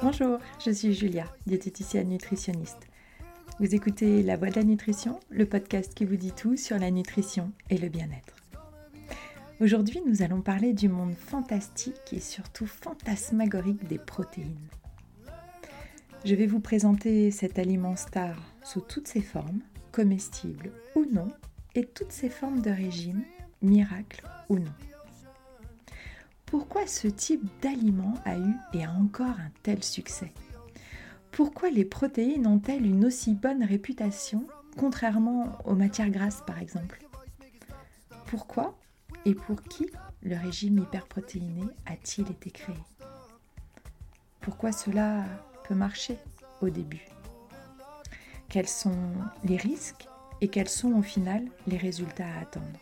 Bonjour, je suis Julia, diététicienne nutritionniste. Vous écoutez La Voix de la Nutrition, le podcast qui vous dit tout sur la nutrition et le bien-être. Aujourd'hui, nous allons parler du monde fantastique et surtout fantasmagorique des protéines. Je vais vous présenter cet aliment star sous toutes ses formes, comestibles ou non, et toutes ses formes de régime, miracle ou non. Pourquoi ce type d'aliment a eu et a encore un tel succès? Pourquoi les protéines ont-elles une aussi bonne réputation, contrairement aux matières grasses par exemple? Pourquoi et pour qui le régime hyperprotéiné a-t-il été créé? Pourquoi cela peut marcher au début? Quels sont les risques et quels sont au final les résultats à attendre?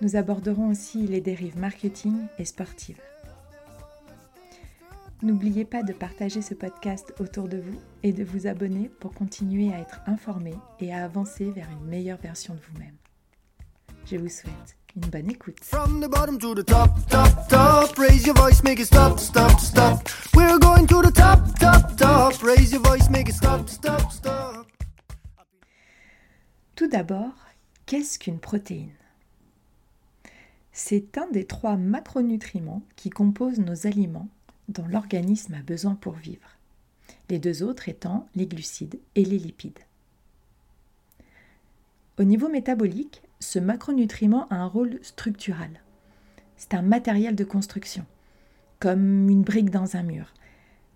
Nous aborderons aussi les dérives marketing et sportives. N'oubliez pas de partager ce podcast autour de vous et de vous abonner pour continuer à être informé et à avancer vers une meilleure version de vous-même. Je vous souhaite une bonne écoute. Tout d'abord, qu'est-ce qu'une protéine? C'est un des trois macronutriments qui composent nos aliments dont l'organisme a besoin pour vivre, les deux autres étant les glucides et les lipides. Au niveau métabolique, ce macronutriment a un rôle structural. C'est un matériel de construction, comme une brique dans un mur,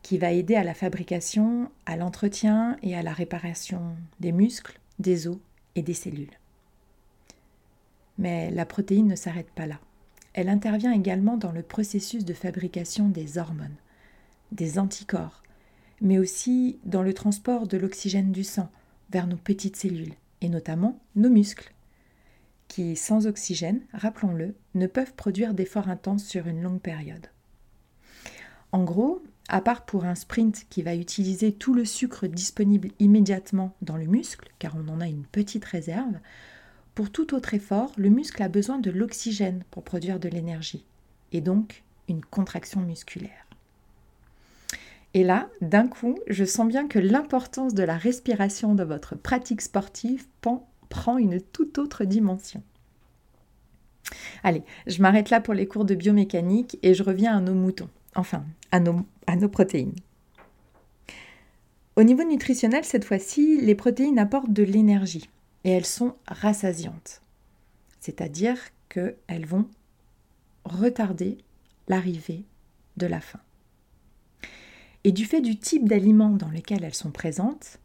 qui va aider à la fabrication, à l'entretien et à la réparation des muscles, des os et des cellules. Mais la protéine ne s'arrête pas là. Elle intervient également dans le processus de fabrication des hormones, des anticorps, mais aussi dans le transport de l'oxygène du sang vers nos petites cellules, et notamment nos muscles, qui, sans oxygène, rappelons-le, ne peuvent produire d'efforts intenses sur une longue période. En gros, à part pour un sprint qui va utiliser tout le sucre disponible immédiatement dans le muscle, car on en a une petite réserve, pour tout autre effort, le muscle a besoin de l'oxygène pour produire de l'énergie, et donc une contraction musculaire. Et là, d'un coup, je sens bien que l'importance de la respiration dans votre pratique sportive prend une toute autre dimension. Allez, je m'arrête là pour les cours de biomécanique et je reviens à nos moutons, enfin, à nos, à nos protéines. Au niveau nutritionnel, cette fois-ci, les protéines apportent de l'énergie, et elles sont rassasiantes. C'est-à-dire qu'elles vont retarder l'arrivée de la faim. Et du fait du type d'aliments dans lequel elles sont présentes,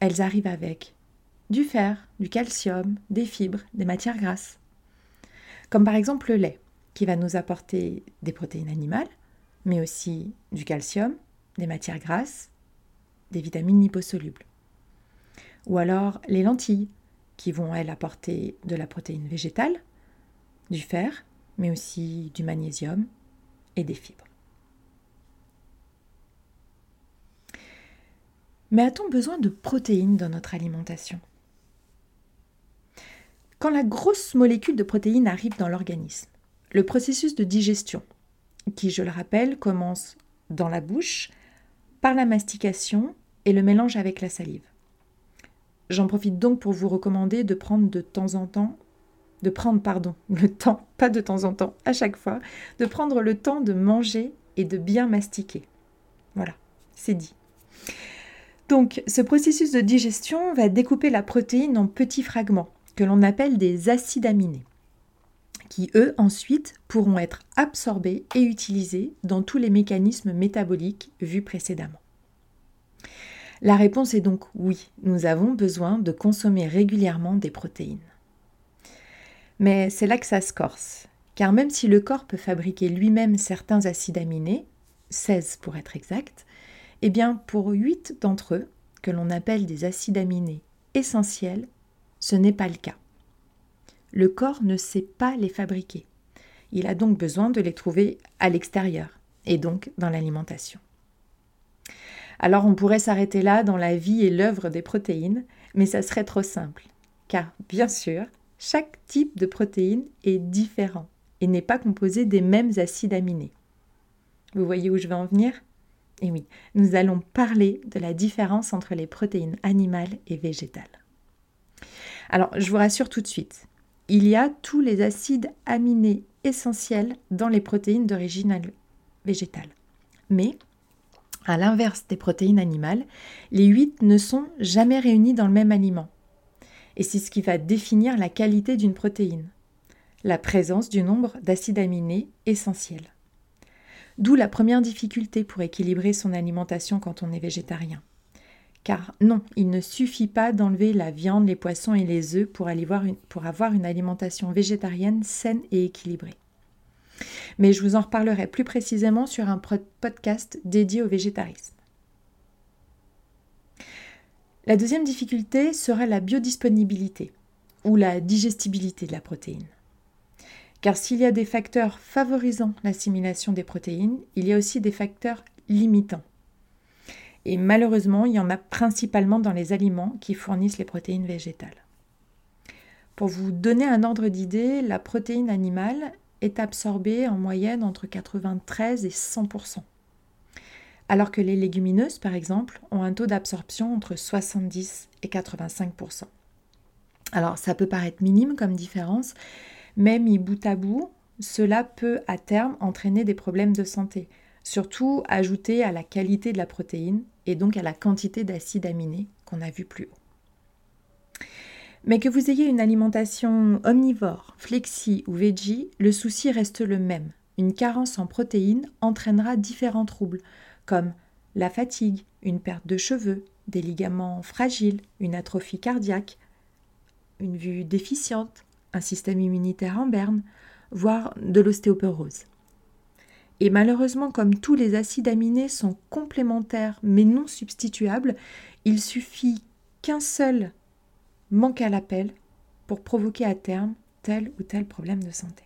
elles arrivent avec du fer, du calcium, des fibres, des matières grasses. Comme par exemple le lait, qui va nous apporter des protéines animales, mais aussi du calcium, des matières grasses, des vitamines liposolubles. Ou alors les lentilles, qui vont, elles, apporter de la protéine végétale, du fer, mais aussi du magnésium et des fibres. Mais a-t-on besoin de protéines dans notre alimentation? Quand la grosse molécule de protéines arrive dans l'organisme, le processus de digestion, qui, je le rappelle, commence dans la bouche, par la mastication et le mélange avec la salive. J'en profite donc pour vous recommander de prendre de temps en temps, de prendre, pardon, le temps, pas de temps en temps, à chaque fois, de prendre le temps de manger et de bien mastiquer. Voilà, c'est dit. Donc, ce processus de digestion va découper la protéine en petits fragments que l'on appelle des acides aminés, qui eux ensuite pourront être absorbés et utilisés dans tous les mécanismes métaboliques vus précédemment. La réponse est donc oui, nous avons besoin de consommer régulièrement des protéines. Mais c'est là que ça se corse, car même si le corps peut fabriquer lui-même certains acides aminés, 16 pour être exact, eh bien pour 8 d'entre eux, que l'on appelle des acides aminés essentiels, ce n'est pas le cas. Le corps ne sait pas les fabriquer. Il a donc besoin de les trouver à l'extérieur, et donc dans l'alimentation. Alors on pourrait s'arrêter là dans la vie et l'œuvre des protéines, mais ça serait trop simple. Car, bien sûr, chaque type de protéine est différent et n'est pas composé des mêmes acides aminés. Vous voyez où je veux en venir? Et oui, nous allons parler de la différence entre les protéines animales et végétales. Alors, je vous rassure tout de suite, il y a tous les acides aminés essentiels dans les protéines d'origine végétale. Mais, à l'inverse des protéines animales, les 8 ne sont jamais réunis dans le même aliment. Et c'est ce qui va définir la qualité d'une protéine, la présence du nombre d'acides aminés essentiels. D'où la première difficulté pour équilibrer son alimentation quand on est végétarien. Car non, il ne suffit pas d'enlever la viande, les poissons et les œufs pour avoir une alimentation végétarienne saine et équilibrée. Mais je vous en reparlerai plus précisément sur un podcast dédié au végétarisme. La deuxième difficulté sera la biodisponibilité ou la digestibilité de la protéine. Car s'il y a des facteurs favorisant l'assimilation des protéines, il y a aussi des facteurs limitants. Et malheureusement, il y en a principalement dans les aliments qui fournissent les protéines végétales. Pour vous donner un ordre d'idée, la protéine animale est absorbée en moyenne entre 93 et 100% alors que les légumineuses, par exemple, ont un taux d'absorption entre 70 et 85% Alors ça peut paraître minime comme différence, mais mis bout à bout, cela peut à terme entraîner des problèmes de santé, surtout ajouté à la qualité de la protéine et donc à la quantité d'acides aminés qu'on a vu plus haut. Mais que vous ayez une alimentation omnivore, flexi ou veggie, le souci reste le même. Une carence en protéines entraînera différents troubles, comme la fatigue, une perte de cheveux, des ligaments fragiles, une atrophie cardiaque, une vue déficiente, un système immunitaire en berne, voire de l'ostéoporose. Et malheureusement, comme tous les acides aminés sont complémentaires mais non substituables, il suffit qu'un seul manque à l'appel pour provoquer à terme tel ou tel problème de santé.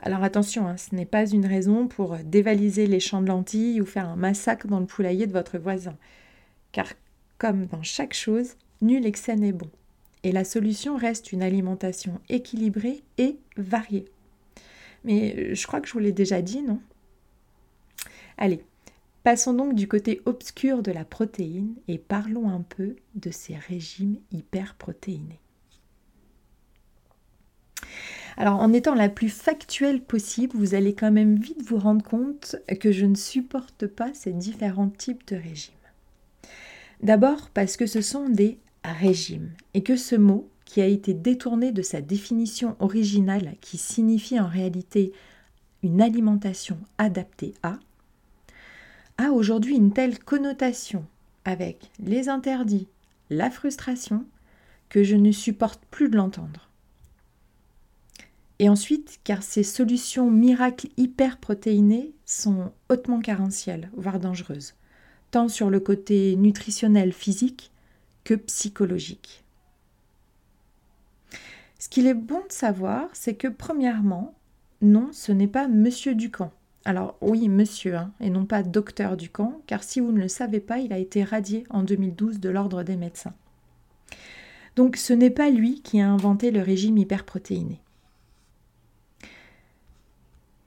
Alors attention, hein, ce n'est pas une raison pour dévaliser les champs de lentilles ou faire un massacre dans le poulailler de votre voisin. Car comme dans chaque chose, nul excès n'est bon. Et la solution reste une alimentation équilibrée et variée. Mais je crois que je vous l'ai déjà dit, non? Allez, passons donc du côté obscur de la protéine et parlons un peu de ces régimes hyperprotéinés. Alors en étant la plus factuelle possible, vous allez quand même vite vous rendre compte que je ne supporte pas ces différents types de régimes. D'abord parce que ce sont des régimes et que ce mot qui a été détourné de sa définition originale qui signifie en réalité une alimentation adaptée à, a aujourd'hui une telle connotation avec les interdits, la frustration, que je ne supporte plus de l'entendre. Et ensuite, car ces solutions miracles hyperprotéinées sont hautement carentielles, voire dangereuses, tant sur le côté nutritionnel physique que psychologique. Ce qu'il est bon de savoir, c'est que premièrement, non, ce n'est pas Monsieur Ducamp. Alors oui, monsieur, hein, et non pas docteur Ducamp, car si vous ne le savez pas, il a été radié en 2012 de l'ordre des médecins. Donc ce n'est pas lui qui a inventé le régime hyperprotéiné.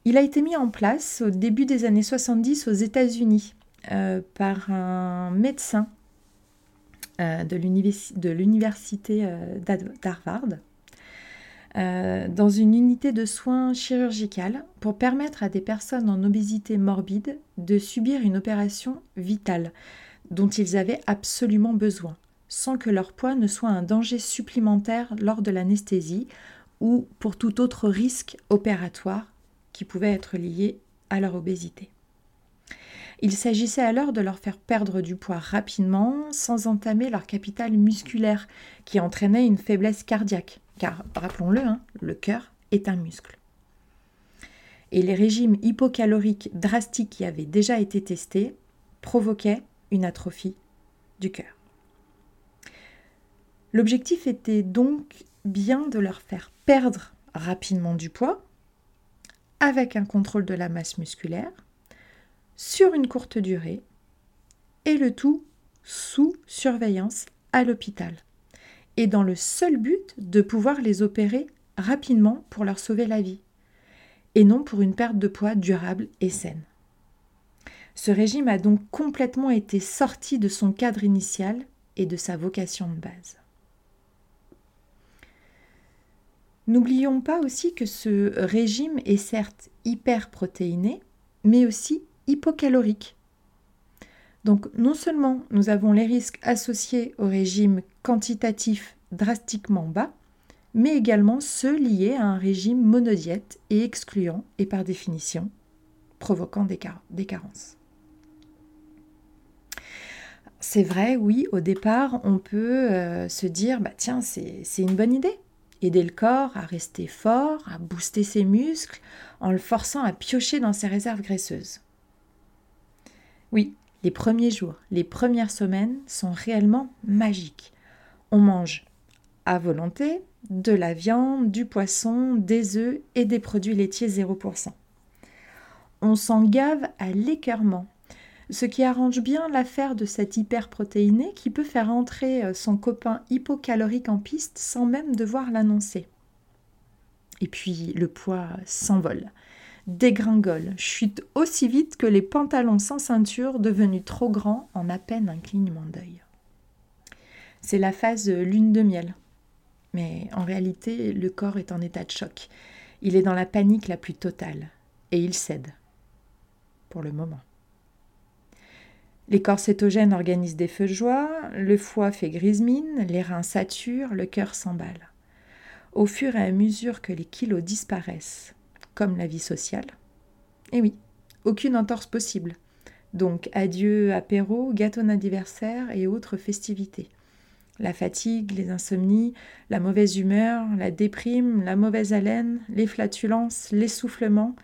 Il a été mis en place au début des années 70 aux États-Unis euh, par un médecin euh, de l'université euh, d'Harvard dans une unité de soins chirurgicales pour permettre à des personnes en obésité morbide de subir une opération vitale dont ils avaient absolument besoin, sans que leur poids ne soit un danger supplémentaire lors de l'anesthésie ou pour tout autre risque opératoire qui pouvaient être liés à leur obésité. Il s'agissait alors de leur faire perdre du poids rapidement sans entamer leur capital musculaire qui entraînait une faiblesse cardiaque, car rappelons-le, hein, le cœur est un muscle. Et les régimes hypocaloriques drastiques qui avaient déjà été testés provoquaient une atrophie du cœur. L'objectif était donc bien de leur faire perdre rapidement du poids avec un contrôle de la masse musculaire sur une courte durée et le tout sous surveillance à l'hôpital et dans le seul but de pouvoir les opérer rapidement pour leur sauver la vie. et non pour une perte de poids durable et saine. Ce régime a donc complètement été sorti de son cadre initial et de sa vocation de base. N'oublions pas aussi que ce régime est certes hyperprotéiné, mais aussi hypocalorique. Donc non seulement nous avons les risques associés au régime quantitatif drastiquement bas, mais également ceux liés à un régime monodiète et excluant et par définition provoquant des, carences. C'est vrai, oui, au départ, on peut euh, se dire, bah tiens, c'est une bonne idée. Aider le corps à rester fort, à booster ses muscles, en le forçant à piocher dans ses réserves graisseuses. Oui, les premiers jours, les premières semaines sont réellement magiques. On mange à volonté de la viande, du poisson, des œufs et des produits laitiers 0%. On s'en gave à l'écœurement, ce qui arrange bien l'affaire de cet hyperprotéiné qui peut faire entrer euh, son copain hypocalorique en piste sans même devoir l'annoncer. Et puis le poids s'envole, dégringole, chute aussi vite que les pantalons sans ceinture devenus trop grands en à peine un clignement d'œil. C'est la phase lune de miel, mais en réalité, le corps est en état de choc. Il est dans la panique la plus totale. Et il cède. Pour le moment. Les corps cétogènes organisent des feux de joie, le foie fait grise mine, les reins saturent, le cœur s'emballe. Au fur et à mesure que les kilos disparaissent, comme la vie sociale, et oui, aucune entorse possible. Donc adieu apéro, gâteau d'anniversaire et autres festivités la fatigue, les insomnies, la mauvaise humeur, la déprime, la mauvaise haleine, les flatulences, l'essoufflement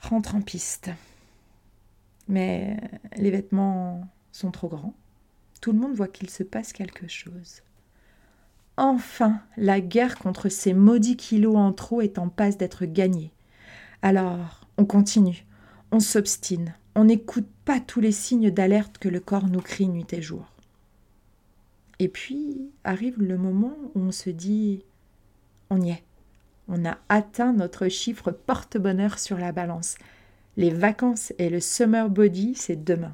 rentrent en piste. Mais les vêtements sont trop grands. Tout le monde voit qu'il se passe quelque chose. Enfin, la guerre contre ces maudits kilos en trop est en passe d'être gagnée. Alors, on continue, on s'obstine, on n'écoute pas tous les signes d'alerte que le corps nous crie nuit et jour. Et puis arrive le moment où on se dit on y est. On a atteint notre chiffre porte-bonheur sur la balance. Les vacances et le summer body, c'est demain.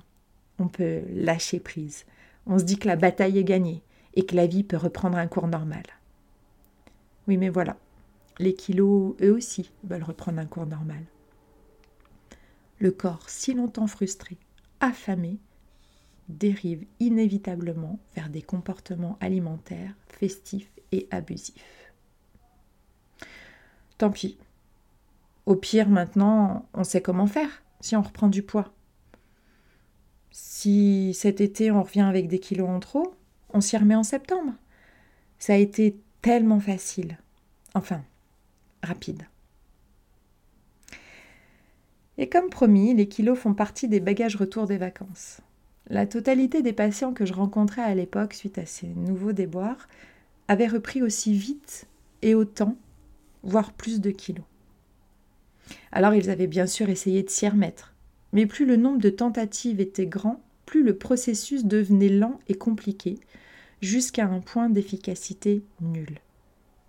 On peut lâcher prise. On se dit que la bataille est gagnée et que la vie peut reprendre un cours normal. Oui, mais voilà. Les kilos, eux aussi, veulent reprendre un cours normal. Le corps, si longtemps frustré, affamé, dérive inévitablement vers des comportements alimentaires festifs et abusifs. Tant pis. Au pire, maintenant, on sait comment faire si on reprend du poids. Si cet été on revient avec des kilos en trop, on s'y remet en septembre. Ça a été tellement facile. Enfin, rapide. Et comme promis, les kilos font partie des bagages retour des vacances. La totalité des patients que je rencontrais à l'époque suite à ces nouveaux déboires avaient repris aussi vite et autant, voire plus de kilos. Alors ils avaient bien sûr essayé de s'y remettre, mais plus le nombre de tentatives était grand, plus le processus devenait lent et compliqué, jusqu'à un point d'efficacité nul.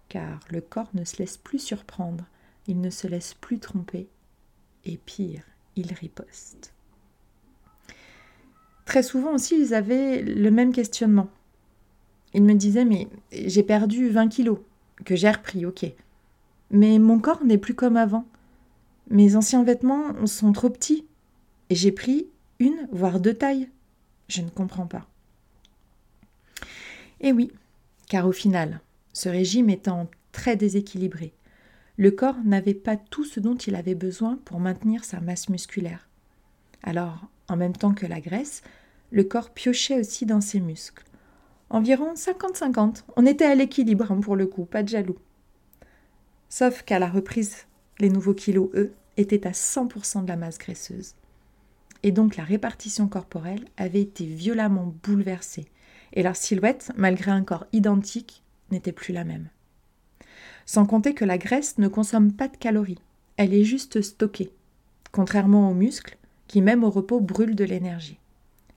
Car le corps ne se laisse plus surprendre, il ne se laisse plus tromper, et pire, il riposte. Très souvent aussi, ils avaient le même questionnement. Ils me disaient, mais j'ai perdu 20 kilos, que j'ai repris, ok. Mais mon corps n'est plus comme avant. Mes anciens vêtements sont trop petits. Et j'ai pris une, voire deux tailles. Je ne comprends pas. Et oui, car au final, ce régime étant très déséquilibré, le corps n'avait pas tout ce dont il avait besoin pour maintenir sa masse musculaire. Alors, en même temps que la graisse, le corps piochait aussi dans ses muscles. Environ 50-50. On était à l'équilibre hein, pour le coup, pas de jaloux. Sauf qu'à la reprise, les nouveaux kilos, eux, étaient à 100% de la masse graisseuse. Et donc la répartition corporelle avait été violemment bouleversée. Et leur silhouette, malgré un corps identique, n'était plus la même. Sans compter que la graisse ne consomme pas de calories. Elle est juste stockée. Contrairement aux muscles, qui même au repos brûle de l'énergie.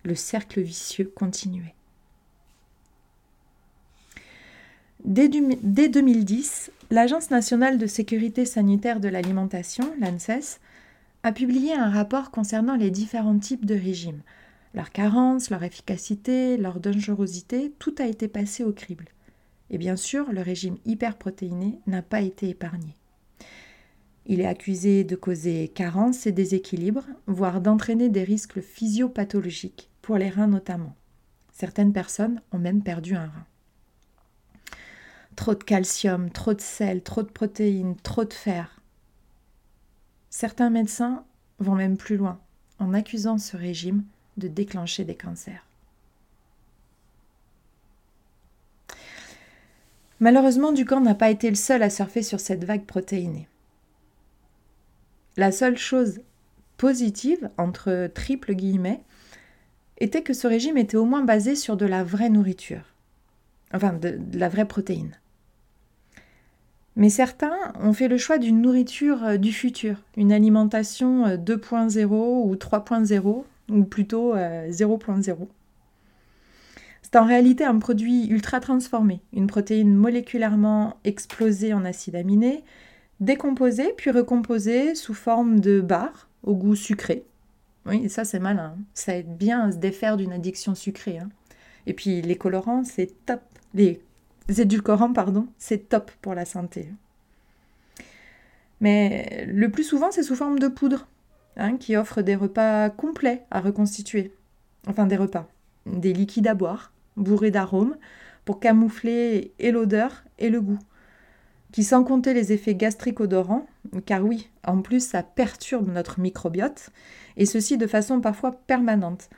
Le cercle vicieux continuait. Dès, 2010, l'Agence nationale de sécurité sanitaire de l'alimentation, l'ANSES, a publié un rapport concernant les différents types de régimes. Leur carence, leur efficacité, leur dangerosité, tout a été passé au crible. Et bien sûr, le régime hyperprotéiné n'a pas été épargné. Il est accusé de causer carence et déséquilibre, voire d'entraîner des risques physiopathologiques, pour les reins notamment. Certaines personnes ont même perdu un rein. Trop de calcium, trop de sel, trop de protéines, trop de fer. Certains médecins vont même plus loin en accusant ce régime de déclencher des cancers. Malheureusement, Ducamp n'a pas été le seul à surfer sur cette vague protéinée. La seule chose positive, entre triple guillemets, était que ce régime était au moins basé sur de la vraie nourriture, enfin de, la vraie protéine. Mais certains ont fait le choix d'une nourriture euh, du futur, une alimentation 2.0 euh, ou 3.0, ou plutôt 0.0. Euh, c'est en réalité un produit ultra transformé, une protéine moléculairement explosée en acides aminés, décomposée puis recomposée sous forme de barres au goût sucré. Oui, ça c'est malin, hein. ça aide bien à se défaire d'une addiction sucrée. Hein. Et puis les colorants, c'est top. Les édulcorants, pardon, c'est top pour la santé. Mais le plus souvent, c'est sous forme de poudre, hein, qui offre des repas complets à reconstituer. Enfin, des repas, des liquides à boire, bourré d'arômes, pour camoufler et l'odeur et le goût. Qui sans compter les effets gastriques odorants, car oui, en plus ça perturbe notre microbiote, et ceci de façon parfois permanente,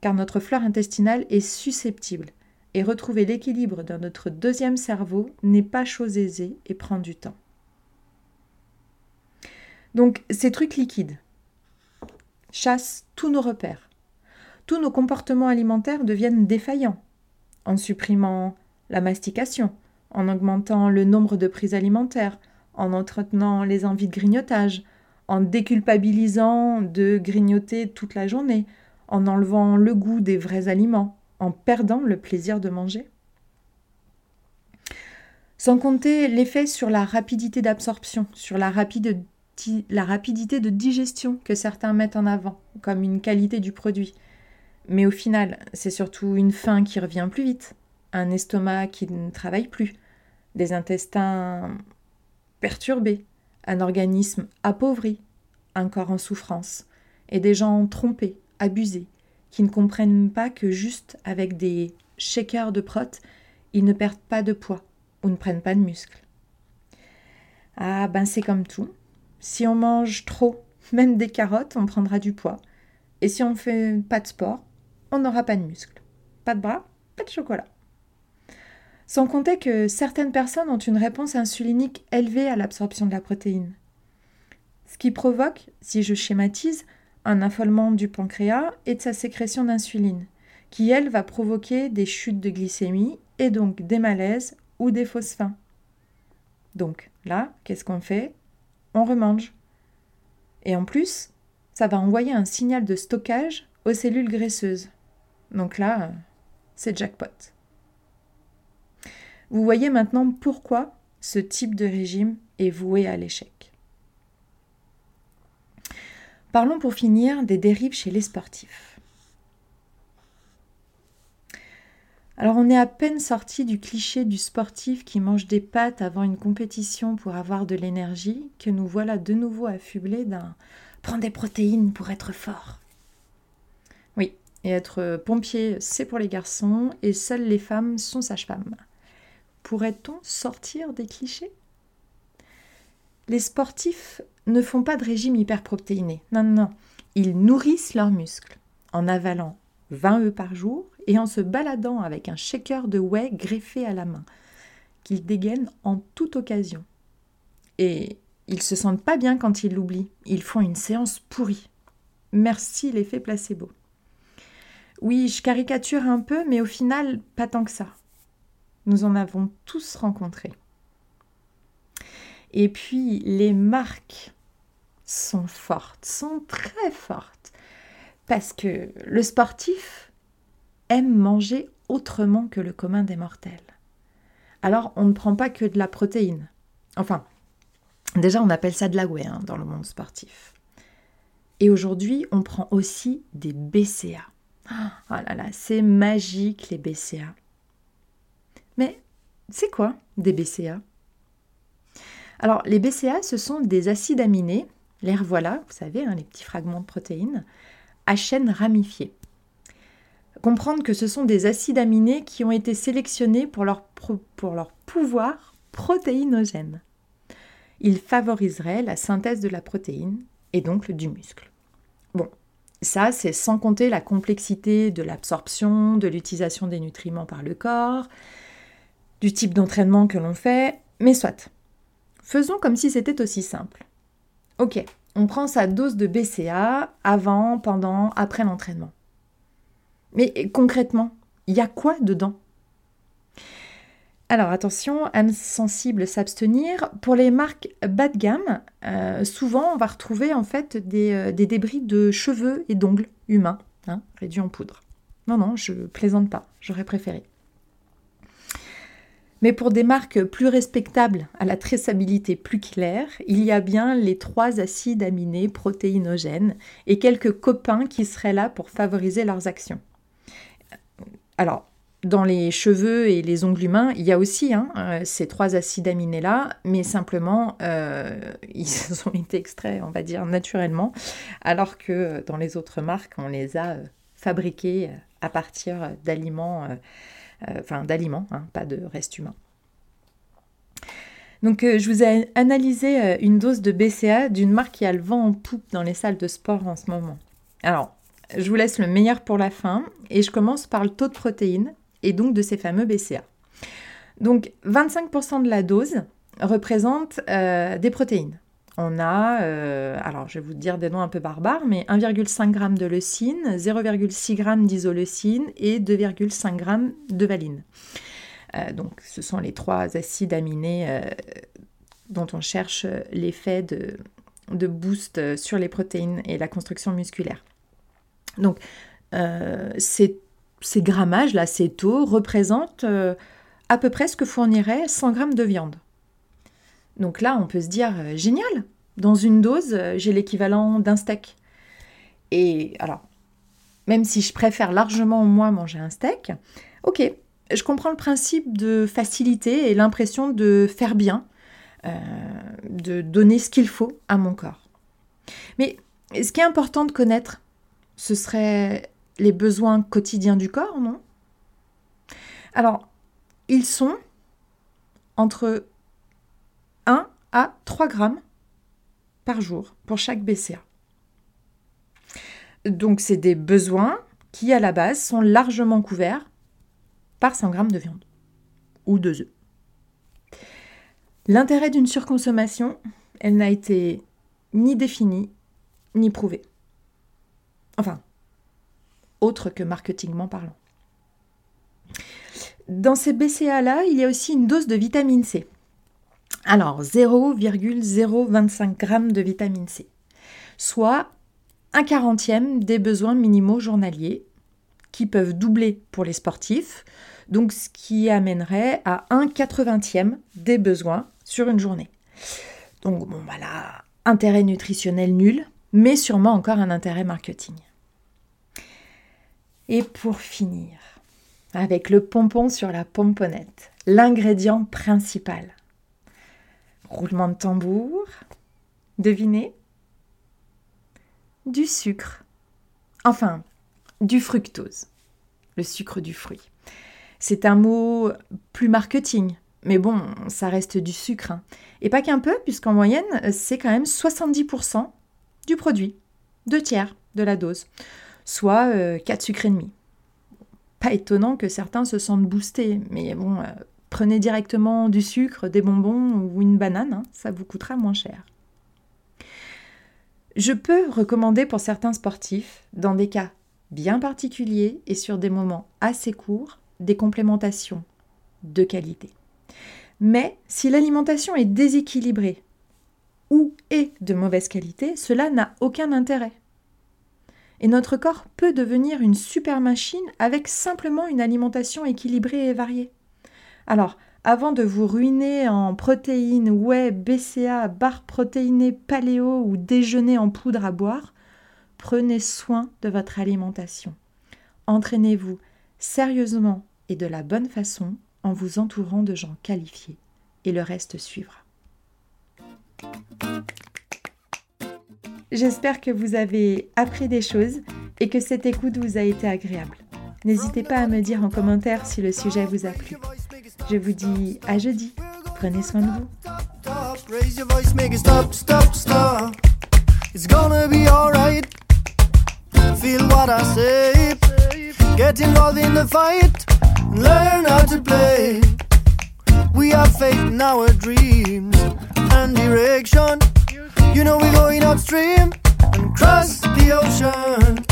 car notre flore intestinale est susceptible, et retrouver l'équilibre dans notre deuxième cerveau n'est pas chose aisée et prend du temps. Donc ces trucs liquides chassent tous nos repères. Tous nos comportements alimentaires deviennent défaillants en supprimant la mastication, en augmentant le nombre de prises alimentaires, en entretenant les envies de grignotage, en déculpabilisant de grignoter toute la journée, en enlevant le goût des vrais aliments, en perdant le plaisir de manger. Sans compter l'effet sur la rapidité d'absorption, sur la, la rapidité de digestion que certains mettent en avant comme une qualité du produit, mais au final, c'est surtout une faim qui revient plus vite, un estomac qui ne travaille plus, des intestins perturbés, un organisme appauvri, un corps en souffrance, et des gens trompés, abusés, qui ne comprennent pas que juste avec des shakers de prot, ils ne perdent pas de poids ou ne prennent pas de muscles. Ah ben c'est comme tout. Si on mange trop, même des carottes, on prendra du poids. Et si on fait pas de sport, on n'aura pas de muscles. Pas de bras, pas de chocolat. Sans compter que certaines personnes ont une réponse insulinique élevée à l'absorption de la protéine. Ce qui provoque, si je schématise, un affolement du pancréas et de sa sécrétion d'insuline, qui elle va provoquer des chutes de glycémie et donc des malaises ou des fausses. Donc là, qu'est-ce qu'on fait? On remange. Et en plus, ça va envoyer un signal de stockage aux cellules graisseuses. Donc là, c'est jackpot. Vous voyez maintenant pourquoi ce type de régime est voué à l'échec. Parlons pour finir des dérives chez les sportifs. Alors on est à peine sorti du cliché du sportif qui mange des pâtes avant une compétition pour avoir de l'énergie que nous voilà de nouveau affublés d'un prends des protéines pour être fort. Oui, et être pompier, c'est pour les garçons, et seules les femmes sont sages-femmes. Pourrait-on sortir des clichés? Les sportifs ne font pas de régime hyperprotéiné. Non, non, non. Ils nourrissent leurs muscles en avalant 20 œufs par jour et en se baladant avec un shaker de whey greffé à la main, qu'ils dégainent en toute occasion. Et ils se sentent pas bien quand ils l'oublient. Ils font une séance pourrie. Merci l'effet placebo. Oui, je caricature un peu, mais au final, pas tant que ça. Nous en avons tous rencontré. Et puis, les marques sont fortes, sont très fortes, parce que le sportif aime manger autrement que le commun des mortels. alors on ne prend pas que de la protéine. Enfin, déjà on appelle ça de la whey hein, dans le monde sportif. Et aujourd'hui, on prend aussi des BCA. Oh là là, c'est magique les BCA. Mais c'est quoi des BCA Alors les BCA, ce sont des acides aminés, les voilà, vous savez, hein, les petits fragments de protéines, à chaîne ramifiée. Comprendre que ce sont des acides aminés qui ont été sélectionnés pour leur, pour leur pouvoir protéinogène. Ils favoriseraient la synthèse de la protéine et donc du muscle. Bon, ça, c'est sans compter la complexité de l'absorption, de l'utilisation des nutriments par le corps, du type d'entraînement que l'on fait, mais soit. Faisons comme si c'était aussi simple. Ok, on prend sa dose de BCA avant, pendant, après l'entraînement. Mais concrètement, il y a quoi dedans? Alors attention, âme sensible s'abstenir. Pour les marques bas de gamme, euh, souvent on va retrouver en fait euh, des, débris de cheveux et d'ongles humains, hein, réduits en poudre. Non, non, je plaisante pas, j'aurais préféré. Mais pour des marques plus respectables, à la traçabilité plus claire, il y a bien les trois acides aminés protéinogènes et quelques copains qui seraient là pour favoriser leurs actions. Alors, dans les cheveux et les ongles humains, il y a aussi hein, euh, ces trois acides aminés-là, mais simplement, euh, ils ont été extraits, on va dire, naturellement, alors que dans les autres marques, on les a euh, fabriqués à partir d'aliments, enfin d'aliments, hein, pas de restes humains. Donc je vous ai analysé une dose de BCA d'une marque qui a le vent en poupe dans les salles de sport en ce moment. Alors, je vous laisse le meilleur pour la fin et je commence par le taux de protéines et donc de ces fameux BCA. Donc 25% de la dose représente euh, des protéines. On a, euh, alors je vais vous dire des noms un peu barbares, mais 1,5 g de leucine, 0,6 g d'isoleucine et 2,5 g de valine. Euh, donc ce sont les trois acides aminés dont on cherche l'effet de, boost sur les protéines et la construction musculaire. Donc ces grammages-là, ces taux, représentent euh, à peu près ce que fournirait 100 grammes de viande. Donc là, on peut se dire, euh, génial, dans une dose, euh, j'ai l'équivalent d'un steak. Et alors, même si je préfère largement moi manger un steak, ok, je comprends le principe de facilité et l'impression de faire bien, de donner ce qu'il faut à mon corps. Mais ce qui est important de connaître, ce serait les besoins quotidiens du corps, non? Alors, ils sont entre 1 à 3 grammes par jour pour chaque BCA. Donc, c'est des besoins qui, à la base, sont largement couverts par 100 grammes de viande ou de œufs. L'intérêt d'une surconsommation, elle n'a été ni définie ni prouvée. Enfin, autre que marketingment parlant. Dans ces BCA-là, il y a aussi une dose de vitamine C. Alors, 0,025 g de vitamine C, soit un quarantième des besoins minimaux journaliers, qui peuvent doubler pour les sportifs, donc ce qui amènerait à un quatre-vingtième des besoins sur une journée. Donc bon voilà, intérêt nutritionnel nul, mais sûrement encore un intérêt marketing. Et pour finir, avec le pompon sur la pomponnette, l'ingrédient principal. Roulement de tambour. Devinez Du sucre. Enfin, du fructose, le sucre du fruit. C'est un mot plus marketing, mais bon, ça reste du sucre. Hein. Et pas qu'un peu, puisqu'en moyenne, c'est quand même 70% du produit, deux tiers de la dose soit 4 euh, sucres et demi. Pas étonnant que certains se sentent boostés, mais bon, euh, prenez directement du sucre, des bonbons ou une banane, hein, ça vous coûtera moins cher. Je peux recommander pour certains sportifs, dans des cas bien particuliers et sur des moments assez courts, des complémentations de qualité. Mais si l'alimentation est déséquilibrée ou est de mauvaise qualité, cela n'a aucun intérêt et notre corps peut devenir une super machine avec simplement une alimentation équilibrée et variée. Alors, avant de vous ruiner en protéines, whey, BCA, barres protéinées, paléo ou déjeuner en poudre à boire, prenez soin de votre alimentation. Entraînez-vous sérieusement et de la bonne façon en vous entourant de gens qualifiés et le reste suivra. J'espère que vous avez appris des choses et que cette écoute vous a été agréable. N'hésitez pas à me dire en commentaire si le sujet vous a plu. Je vous dis à jeudi. Prenez soin de vous. It's gonna be alright. Feel what I say. Get involved in the fight. Learn how to play. We have faith in our dreams and direction. You know we're going upstream and cross the ocean.